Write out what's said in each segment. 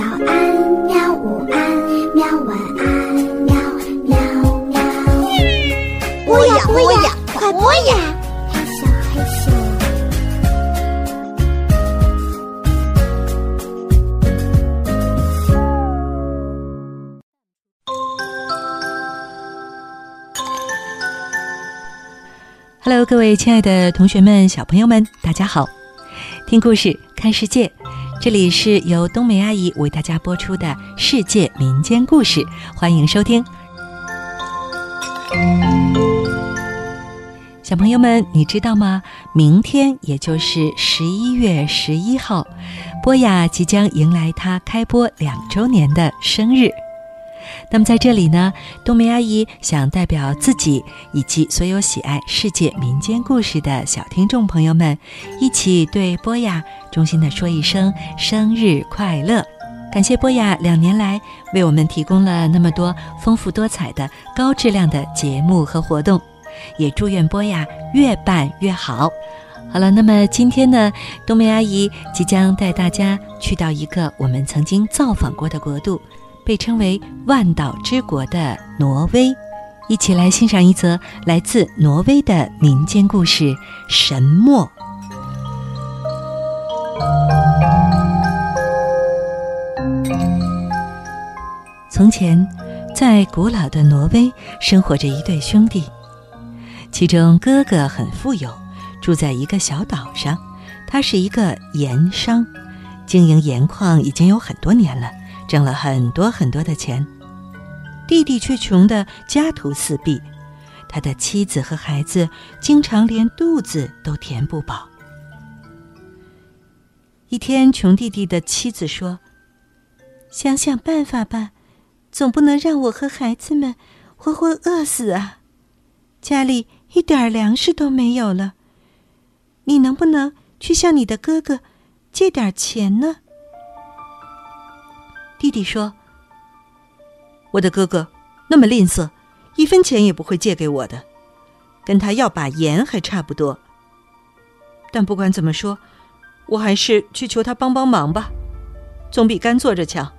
早安，喵！午安，喵！晚安，喵喵喵。播呀播呀，快播呀！害羞害羞。Hello，各位亲爱的同学们、小朋友们，大家好！听故事，看世界，这里是由冬梅阿姨为大家播出的世界民间故事，欢迎收听。小朋友们，你知道吗？明天也就是十一月十一号，波雅即将迎来她开播两周年的生日。那么在这里呢，冬梅阿姨想代表自己以及所有喜爱世界民间故事的小听众朋友们，一起对波雅衷心的说一声生日快乐！感谢波雅两年来为我们提供了那么多丰富多彩的高质量的节目和活动，也祝愿波雅越办越好。好了，那么今天呢，冬梅阿姨即将带大家去到一个我们曾经造访过的国度。被称为万岛之国的挪威，一起来欣赏一则来自挪威的民间故事《神墨》。从前，在古老的挪威生活着一对兄弟，其中哥哥很富有，住在一个小岛上，他是一个盐商，经营盐矿已经有很多年了。挣了很多很多的钱，弟弟却穷得家徒四壁，他的妻子和孩子经常连肚子都填不饱。一天，穷弟弟的妻子说：“想想办法吧，总不能让我和孩子们活活饿死啊！家里一点粮食都没有了，你能不能去向你的哥哥借点钱呢？”弟弟说：“我的哥哥那么吝啬，一分钱也不会借给我的，跟他要把盐还差不多。但不管怎么说，我还是去求他帮帮忙吧，总比干坐着强。”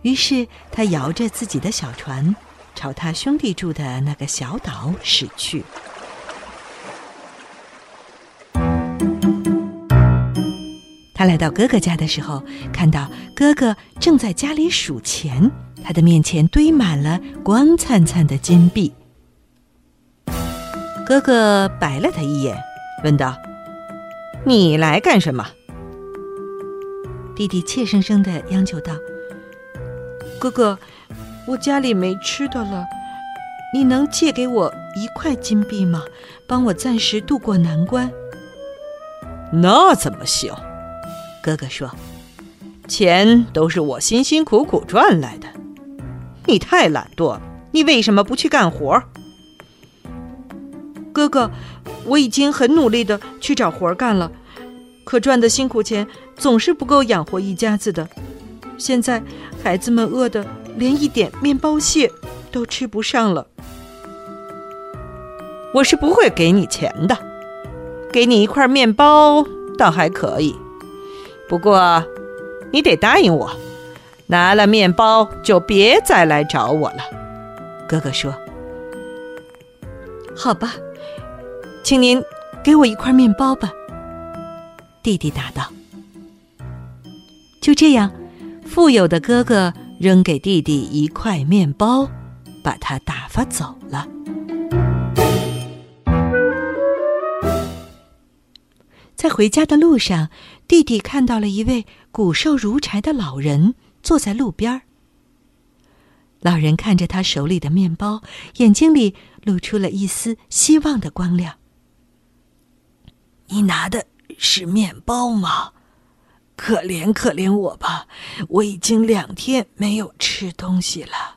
于是他摇着自己的小船，朝他兄弟住的那个小岛驶去。他来到哥哥家的时候，看到哥哥正在家里数钱，他的面前堆满了光灿灿的金币。哥哥白了他一眼，问道：“你来干什么？”弟弟怯生生的央求道：“哥哥，我家里没吃的了，你能借给我一块金币吗？帮我暂时渡过难关。”那怎么行？哥哥说：“钱都是我辛辛苦苦赚来的，你太懒惰了。你为什么不去干活？”哥哥，我已经很努力的去找活干了，可赚的辛苦钱总是不够养活一家子的。现在孩子们饿得连一点面包屑都吃不上了。我是不会给你钱的，给你一块面包倒还可以。不过，你得答应我，拿了面包就别再来找我了。”哥哥说。“好吧，请您给我一块面包吧。”弟弟答道。就这样，富有的哥哥扔给弟弟一块面包，把他打发走了。在回家的路上，弟弟看到了一位骨瘦如柴的老人坐在路边老人看着他手里的面包，眼睛里露出了一丝希望的光亮。“你拿的是面包吗？可怜可怜我吧，我已经两天没有吃东西了。”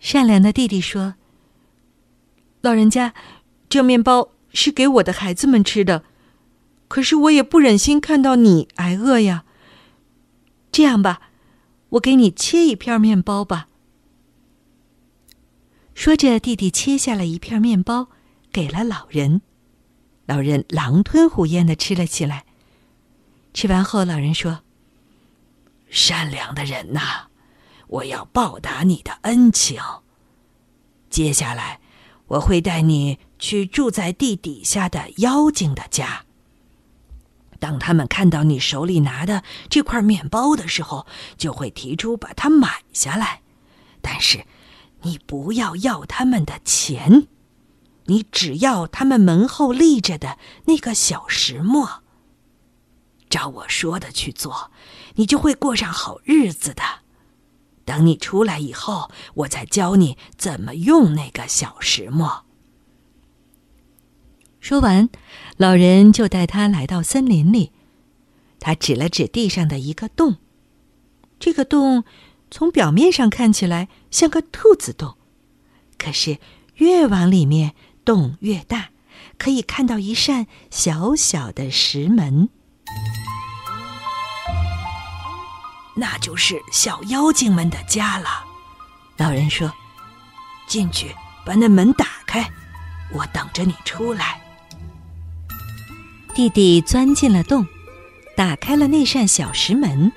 善良的弟弟说：“老人家，这面包……”是给我的孩子们吃的，可是我也不忍心看到你挨饿呀。这样吧，我给你切一片面包吧。说着，弟弟切下了一片面包，给了老人。老人狼吞虎咽的吃了起来。吃完后，老人说：“善良的人呐，我要报答你的恩情。接下来，我会带你去住在地底下的妖精的家。当他们看到你手里拿的这块面包的时候，就会提出把它买下来。但是，你不要要他们的钱，你只要他们门后立着的那个小石磨。照我说的去做，你就会过上好日子的。等你出来以后，我再教你怎么用那个小石磨。说完，老人就带他来到森林里。他指了指地上的一个洞，这个洞从表面上看起来像个兔子洞，可是越往里面洞越大，可以看到一扇小小的石门。那就是小妖精们的家了。老人说：“进去，把那门打开，我等着你出来。”弟弟钻进了洞，打开了那扇小石门。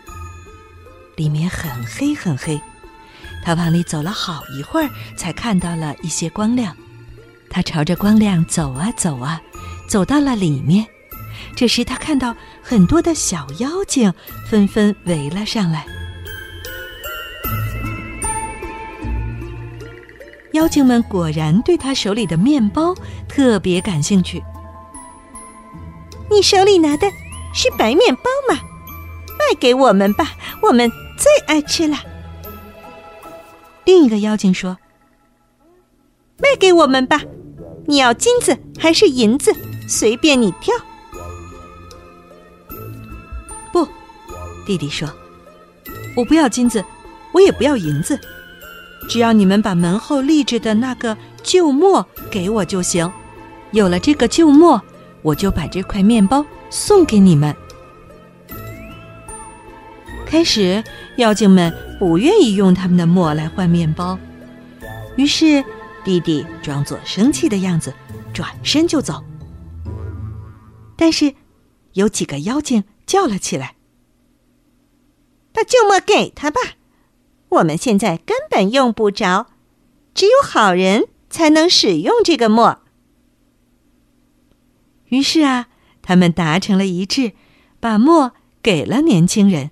里面很黑很黑，他往里走了好一会儿，才看到了一些光亮。他朝着光亮走啊走啊，走到了里面。这时，他看到很多的小妖精纷纷围了上来。妖精们果然对他手里的面包特别感兴趣。你手里拿的是白面包吗？卖给我们吧，我们最爱吃了。另一个妖精说：“卖给我们吧，你要金子还是银子？随便你挑。”不，弟弟说：“我不要金子，我也不要银子，只要你们把门后立着的那个旧墨给我就行。有了这个旧墨。”我就把这块面包送给你们。开始，妖精们不愿意用他们的墨来换面包，于是弟弟装作生气的样子，转身就走。但是，有几个妖精叫了起来：“把旧墨给他吧，我们现在根本用不着，只有好人才能使用这个墨。”于是啊，他们达成了一致，把墨给了年轻人。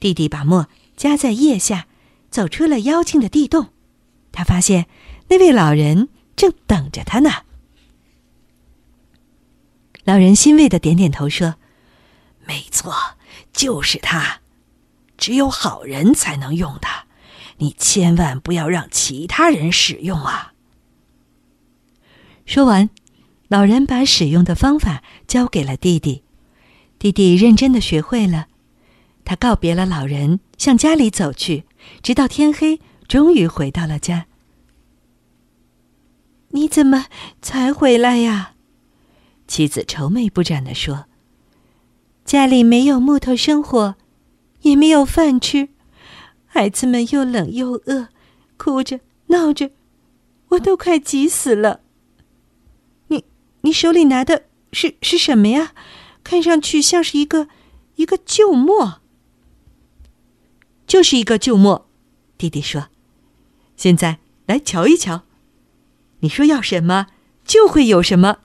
弟弟把墨夹在腋下，走出了妖精的地洞。他发现那位老人正等着他呢。老人欣慰的点点头说：“没错，就是他，只有好人才能用它，你千万不要让其他人使用啊。”说完。老人把使用的方法教给了弟弟，弟弟认真的学会了。他告别了老人，向家里走去，直到天黑，终于回到了家。你怎么才回来呀？妻子愁眉不展的说：“家里没有木头生火，也没有饭吃，孩子们又冷又饿，哭着闹着，我都快急死了。”你手里拿的是是什么呀？看上去像是一个一个旧墨。就是一个旧墨，弟弟说：“现在来瞧一瞧，你说要什么就会有什么。”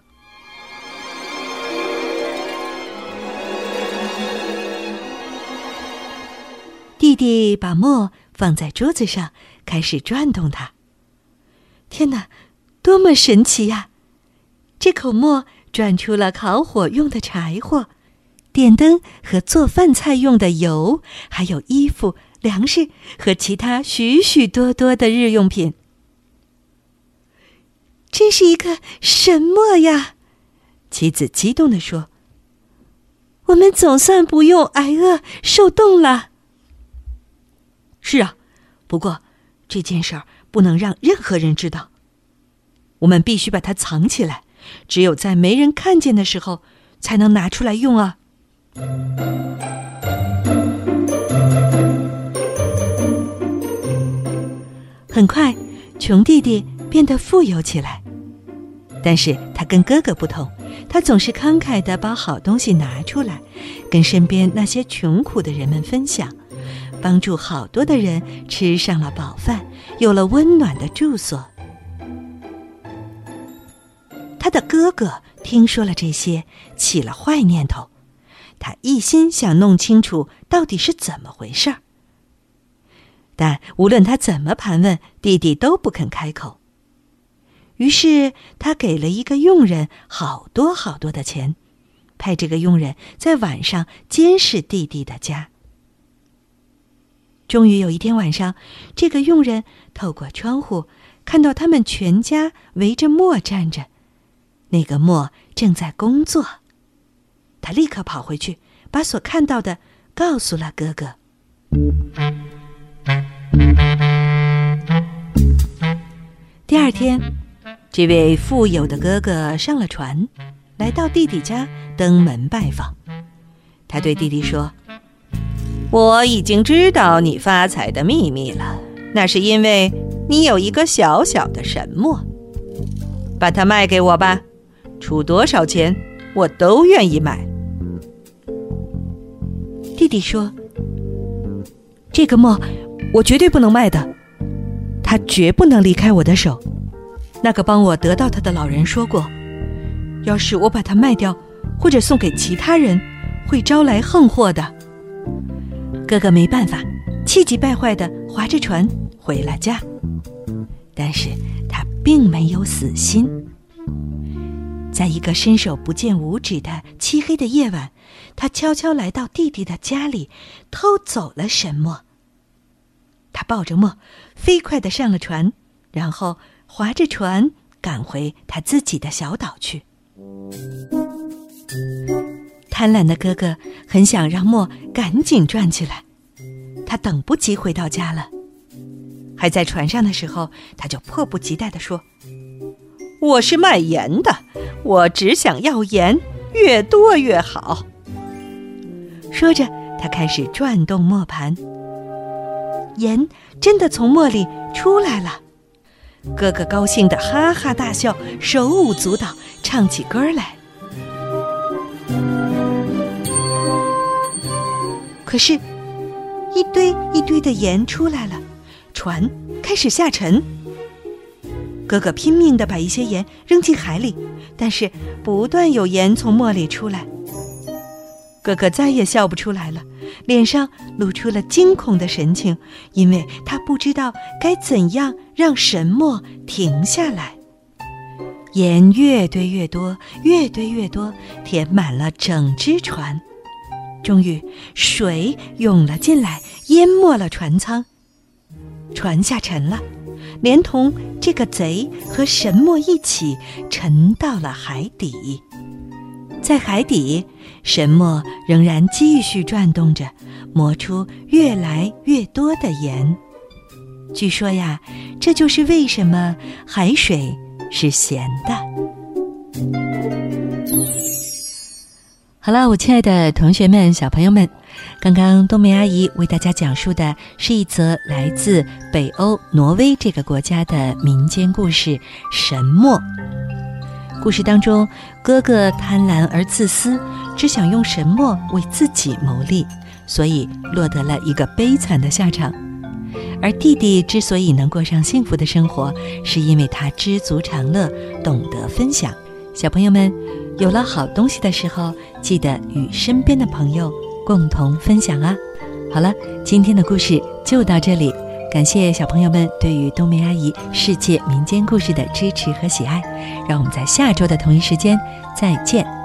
弟弟把墨放在桌子上，开始转动它。天哪，多么神奇呀！这口磨转出了烤火用的柴火、电灯和做饭菜用的油，还有衣服、粮食和其他许许多多的日用品。这是一个神墨呀！妻子激动地说：“我们总算不用挨饿受冻了。”是啊，不过这件事儿不能让任何人知道，我们必须把它藏起来。只有在没人看见的时候，才能拿出来用啊！很快，穷弟弟变得富有起来。但是他跟哥哥不同，他总是慷慨地把好东西拿出来，跟身边那些穷苦的人们分享，帮助好多的人吃上了饱饭，有了温暖的住所。的哥哥听说了这些，起了坏念头，他一心想弄清楚到底是怎么回事儿。但无论他怎么盘问，弟弟都不肯开口。于是他给了一个佣人好多好多的钱，派这个佣人在晚上监视弟弟的家。终于有一天晚上，这个佣人透过窗户看到他们全家围着磨站着，那个磨正在工作。他立刻跑回去，把所看到的告诉了哥哥。第二天，这位富有的哥哥上了船，来到弟弟家登门拜访。他对弟弟说：“我已经知道你发财的秘密了，那是因为你有一个小小的神墨，把它卖给我吧，出多少钱我都愿意买。”弟弟说：“这个墨，我绝对不能卖的。”他绝不能离开我的手。那个帮我得到他的老人说过，要是我把它卖掉，或者送给其他人，会招来横祸的。哥哥没办法，气急败坏地划着船回了家。但是他并没有死心。在一个伸手不见五指的漆黑的夜晚，他悄悄来到弟弟的家里，偷走了神墨。他抱着墨，飞快地上了船，然后划着船赶回他自己的小岛去。贪婪的哥哥很想让墨赶紧转起来，他等不及回到家了。还在船上的时候，他就迫不及待地说：“我是卖盐的，我只想要盐，越多越好。”说着，他开始转动磨盘。盐真的从磨里出来了，哥哥高兴的哈哈大笑，手舞足蹈，唱起歌来。可是，一堆一堆的盐出来了，船开始下沉。哥哥拼命的把一些盐扔进海里，但是不断有盐从磨里出来。哥哥再也笑不出来了。脸上露出了惊恐的神情，因为他不知道该怎样让神墨停下来。盐越堆越多，越堆越多，填满了整只船。终于，水涌了进来，淹没了船舱，船下沉了，连同这个贼和神墨一起沉到了海底。在海底，神墨仍然继续转动着，磨出越来越多的盐。据说呀，这就是为什么海水是咸的。好了，我亲爱的同学们、小朋友们，刚刚冬梅阿姨为大家讲述的是一则来自北欧挪威这个国家的民间故事《神墨》。故事当中，哥哥贪婪而自私，只想用神墨为自己谋利，所以落得了一个悲惨的下场。而弟弟之所以能过上幸福的生活，是因为他知足常乐，懂得分享。小朋友们，有了好东西的时候，记得与身边的朋友共同分享啊！好了，今天的故事就到这里。感谢小朋友们对于冬梅阿姨世界民间故事的支持和喜爱，让我们在下周的同一时间再见。